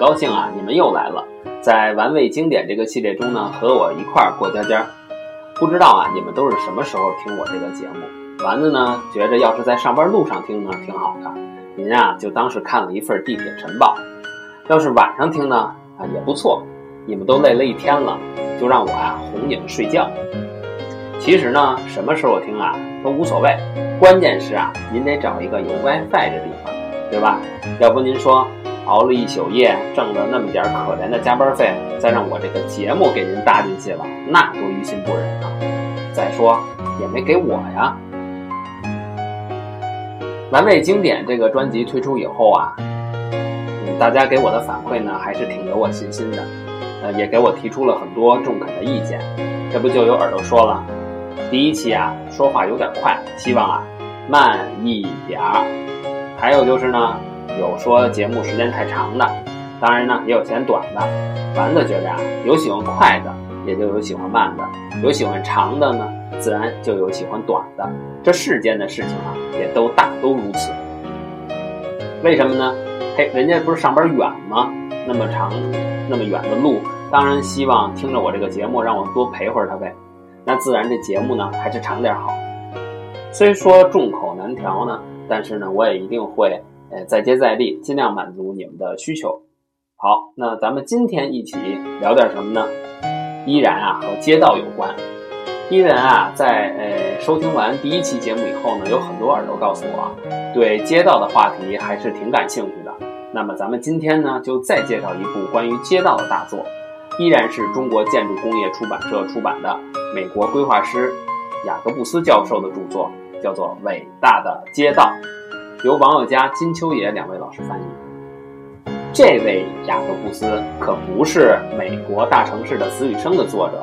高兴啊，你们又来了，在玩味经典这个系列中呢，和我一块儿过家家。不知道啊，你们都是什么时候听我这个节目？丸子呢，觉着要是在上班路上听呢，挺好的。您啊，就当是看了一份地铁晨报。要是晚上听呢，啊也不错。你们都累了一天了，就让我啊哄你们睡觉。其实呢，什么时候听啊都无所谓，关键是啊，您得找一个有 WiFi 的地方，对吧？要不您说熬了一宿夜，挣了那么点可怜的加班费，再让我这个节目给您搭进去了，那多于心不忍啊！再说也没给我呀。完美经典这个专辑推出以后啊，嗯，大家给我的反馈呢，还是挺有我信心的，呃，也给我提出了很多中肯的意见。这不就有耳朵说了。第一期啊，说话有点快，希望啊慢一点儿。还有就是呢，有说节目时间太长的，当然呢也有嫌短的。丸子觉得啊，有喜欢快的，也就有喜欢慢的；有喜欢长的呢，自然就有喜欢短的。这世间的事情啊，也都大都如此。为什么呢？嘿，人家不是上班远吗？那么长、那么远的路，当然希望听着我这个节目，让我多陪会儿他呗。那自然这节目呢还是长点好。虽说众口难调呢，但是呢我也一定会呃再接再厉，尽量满足你们的需求。好，那咱们今天一起聊点什么呢？依然啊和街道有关。依然啊在呃收听完第一期节目以后呢，有很多耳朵告诉我，对街道的话题还是挺感兴趣的。那么咱们今天呢就再介绍一部关于街道的大作。依然是中国建筑工业出版社出版的美国规划师雅各布斯教授的著作，叫做《伟大的街道》，由王友佳、金秋野两位老师翻译。这位雅各布斯可不是美国大城市的死与生的作者，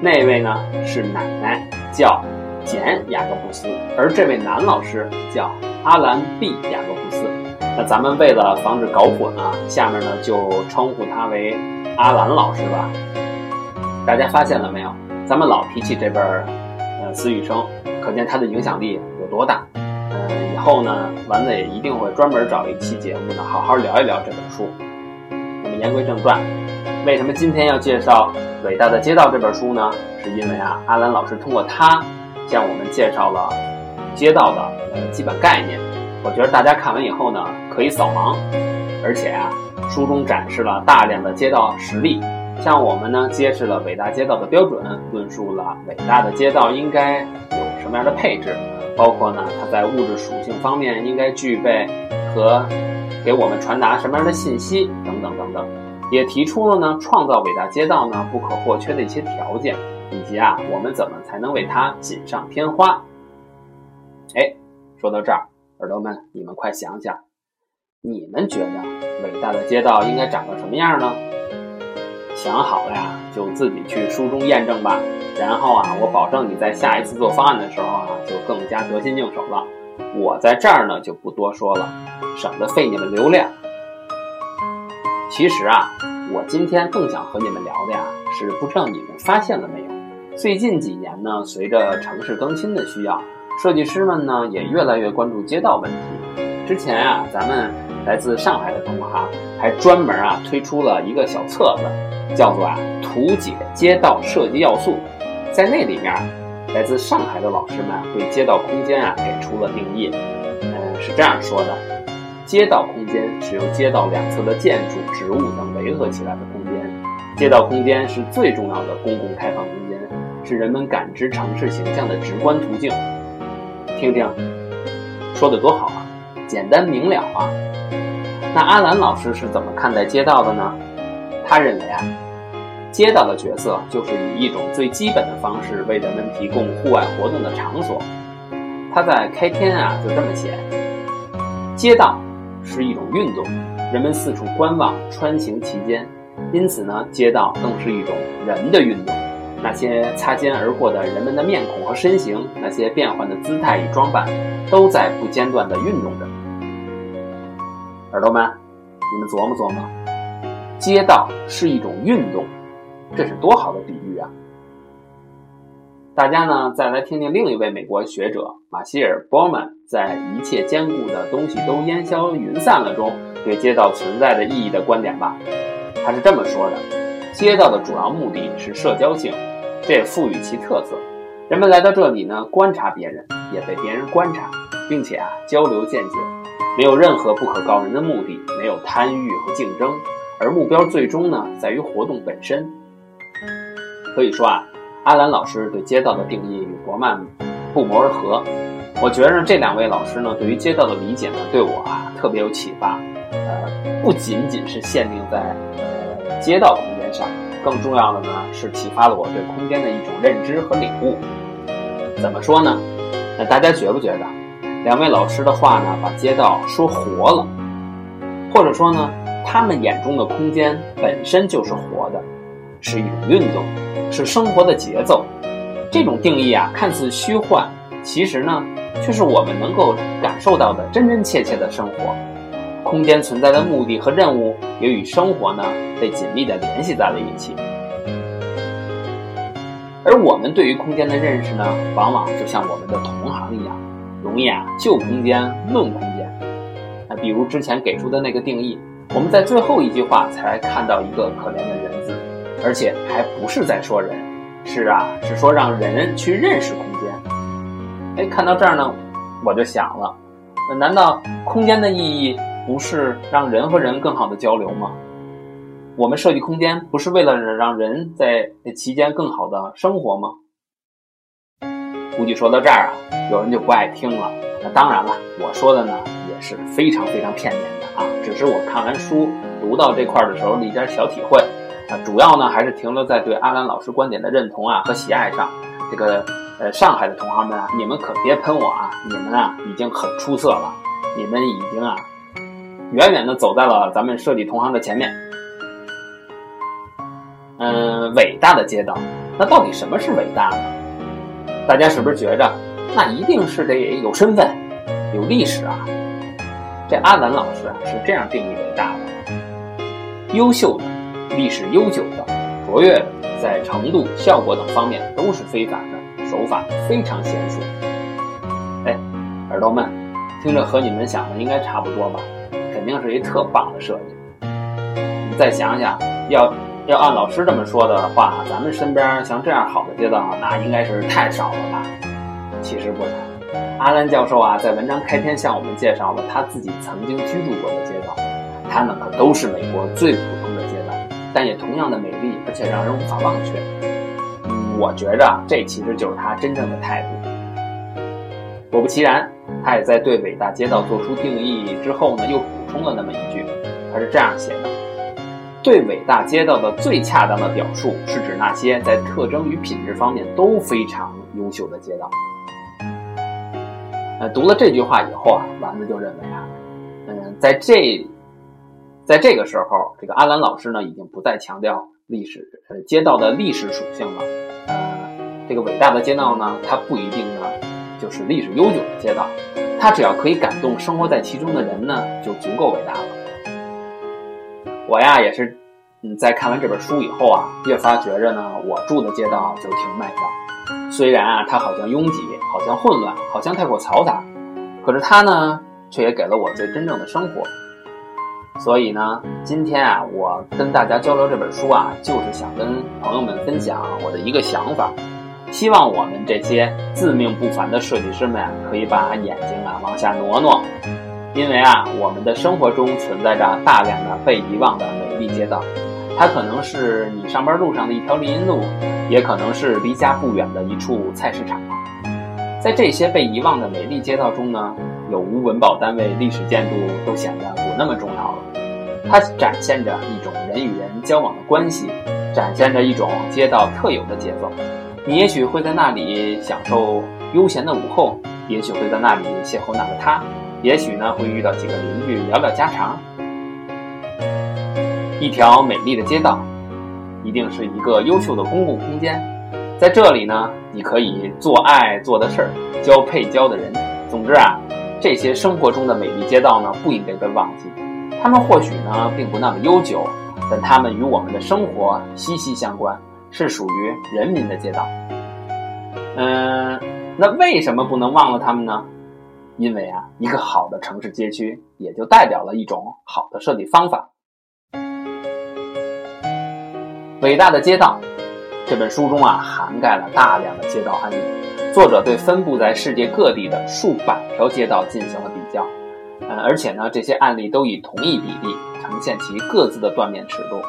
那位呢是奶奶，叫简雅各布斯，而这位男老师叫阿兰 ·B· 雅各布斯。那咱们为了防止搞混啊，下面呢就称呼他为。阿兰老师吧，大家发现了没有？咱们老提起这本呃《死与生》，可见它的影响力有多大。以后呢，丸子也一定会专门找一期节目呢，好好聊一聊这本书。那么言归正传，为什么今天要介绍《伟大的街道》这本书呢？是因为啊，阿兰老师通过它向我们介绍了街道的基本概念。我觉得大家看完以后呢，可以扫盲，而且啊。书中展示了大量的街道实例，向我们呢揭示了伟大街道的标准，论述了伟大的街道应该有什么样的配置，包括呢它在物质属性方面应该具备和给我们传达什么样的信息等等等等，也提出了呢创造伟大街道呢不可或缺的一些条件，以及啊我们怎么才能为它锦上添花。哎，说到这儿，耳朵们，你们快想想。你们觉得伟大的街道应该长个什么样呢？想好了呀，就自己去书中验证吧。然后啊，我保证你在下一次做方案的时候啊，就更加得心应手了。我在这儿呢就不多说了，省得费你们流量。其实啊，我今天更想和你们聊的呀，是不知道你们发现了没有？最近几年呢，随着城市更新的需要，设计师们呢也越来越关注街道问题。之前啊，咱们。来自上海的同行还专门啊推出了一个小册子，叫做啊图解街道设计要素。在那里面，来自上海的老师们对街道空间啊给出了定义。嗯，是这样说的：街道空间是由街道两侧的建筑、植物等围合起来的空间。街道空间是最重要的公共开放空间，是人们感知城市形象的直观途径。听听，说的多好啊，简单明了啊。那阿兰老师是怎么看待街道的呢？他认为啊，街道的角色就是以一种最基本的方式为人们提供户外活动的场所。他在开篇啊就这么写：街道是一种运动，人们四处观望，穿行其间，因此呢，街道更是一种人的运动。那些擦肩而过的人们的面孔和身形，那些变换的姿态与装扮，都在不间断地运动着。耳朵们，你们琢磨琢磨，街道是一种运动，这是多好的比喻啊！大家呢，再来听听另一位美国学者马歇尔·波曼在《一切坚固的东西都烟消云散了》中对街道存在的意义的观点吧。他是这么说的：街道的主要目的是社交性，这也赋予其特色。人们来到这里呢，观察别人，也被别人观察，并且啊交流见解，没有任何不可告人的目的，没有贪欲和竞争，而目标最终呢在于活动本身。可以说啊，阿兰老师对街道的定义与伯曼不谋而合。我觉着这两位老师呢，对于街道的理解呢，对我啊特别有启发。呃，不仅仅是限定在呃街道空间上，更重要的呢是启发了我对空间的一种认知和领悟。怎么说呢？那大家觉不觉得，两位老师的话呢，把街道说活了，或者说呢，他们眼中的空间本身就是活的，是一种运动，是生活的节奏。这种定义啊，看似虚幻，其实呢。却是我们能够感受到的真真切切的生活。空间存在的目的和任务也与生活呢被紧密的联系在了一起。而我们对于空间的认识呢，往往就像我们的同行一样，容易啊就空间论空间。那，比如之前给出的那个定义，我们在最后一句话才看到一个可怜的人字，而且还不是在说人，是啊，是说让人去认识空间。哎，看到这儿呢，我就想了，那难道空间的意义不是让人和人更好的交流吗？我们设计空间不是为了让人在其间更好的生活吗？估计说到这儿啊，有人就不爱听了。那当然了，我说的呢也是非常非常片面的啊，只是我看完书读到这块的时候的一点小体会啊，主要呢还是停留在对阿兰老师观点的认同啊和喜爱上，这个。呃，上海的同行们啊，你们可别喷我啊！你们啊，已经很出色了，你们已经啊，远远的走在了咱们设计同行的前面。嗯，伟大的街道，那到底什么是伟大呢？大家是不是觉着，那一定是得有身份、有历史啊？这阿兰老师啊是这样定义伟大的：优秀的、历史悠久的、卓越的，在程度、效果等方面都是非凡的。手法非常娴熟，哎，耳朵们，听着和你们想的应该差不多吧？肯定是一特棒的设计。你再想想，要要按老师这么说的话，咱们身边像这样好的街道，那应该是太少了吧？其实不然，阿兰教授啊，在文章开篇向我们介绍了他自己曾经居住过的街道，他们可都是美国最普，但也同样的美丽，而且让人无法忘却。我觉着这其实就是他真正的态度。果不其然，他也在对伟大街道做出定义之后呢，又补充了那么一句，他是这样写的：对伟大街道的最恰当的表述，是指那些在特征与品质方面都非常优秀的街道。呃，读了这句话以后啊，丸子就认为啊，嗯，在这，在这个时候，这个阿兰老师呢，已经不再强调历史呃街道的历史属性了。呃这个伟大的街道呢，它不一定呢就是历史悠久的街道，它只要可以感动生活在其中的人呢，就足够伟大了。我呀也是，嗯，在看完这本书以后啊，越发觉着呢，我住的街道就挺美的。虽然啊，它好像拥挤，好像混乱，好像太过嘈杂，可是它呢，却也给了我最真正的生活。所以呢，今天啊，我跟大家交流这本书啊，就是想跟朋友们分享我的一个想法。希望我们这些自命不凡的设计师们啊，可以把眼睛啊往下挪挪，因为啊，我们的生活中存在着大量的被遗忘的美丽街道，它可能是你上班路上的一条林荫路，也可能是离家不远的一处菜市场。在这些被遗忘的美丽街道中呢，有无文保单位、历史建筑都显得不那么重要了。它展现着一种人与人交往的关系，展现着一种街道特有的节奏。你也许会在那里享受悠闲的午后，也许会在那里邂逅那个他，也许呢会遇到几个邻居聊聊家常。一条美丽的街道，一定是一个优秀的公共空间，在这里呢，你可以做爱做的事儿，交配交的人。总之啊，这些生活中的美丽街道呢，不应该被忘记。它们或许呢并不那么悠久，但它们与我们的生活息息相关。是属于人民的街道，嗯，那为什么不能忘了他们呢？因为啊，一个好的城市街区也就代表了一种好的设计方法。伟大的街道这本书中啊，涵盖了大量的街道案例。作者对分布在世界各地的数百条街道进行了比较，呃，而且呢，这些案例都以同一比例呈现其各自的断面尺度。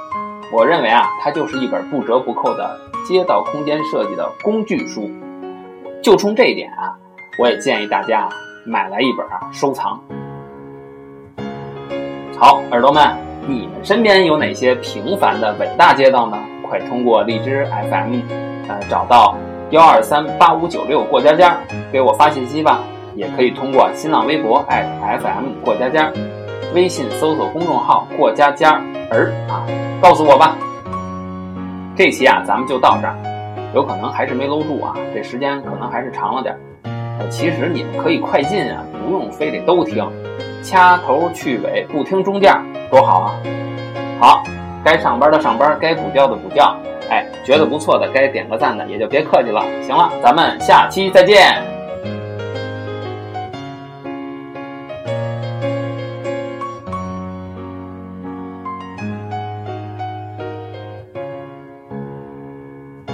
我认为啊，它就是一本不折不扣的街道空间设计的工具书。就冲这一点啊，我也建议大家买来一本啊收藏。好，耳朵们，你们身边有哪些平凡的伟大街道呢？快通过荔枝 FM，呃，找到。幺二三八五九六过家家，给我发信息吧。也可以通过新浪微博 @FM 过家家，微信搜索公众号过家家儿啊，告诉我吧。这期啊，咱们就到这儿，有可能还是没搂住啊，这时间可能还是长了点。呃，其实你们可以快进啊，不用非得都听，掐头去尾，不听中间，多好啊。好，该上班的上班，该补觉的补觉。哎，觉得不错的，该点个赞的也就别客气了。行了，咱们下期再见。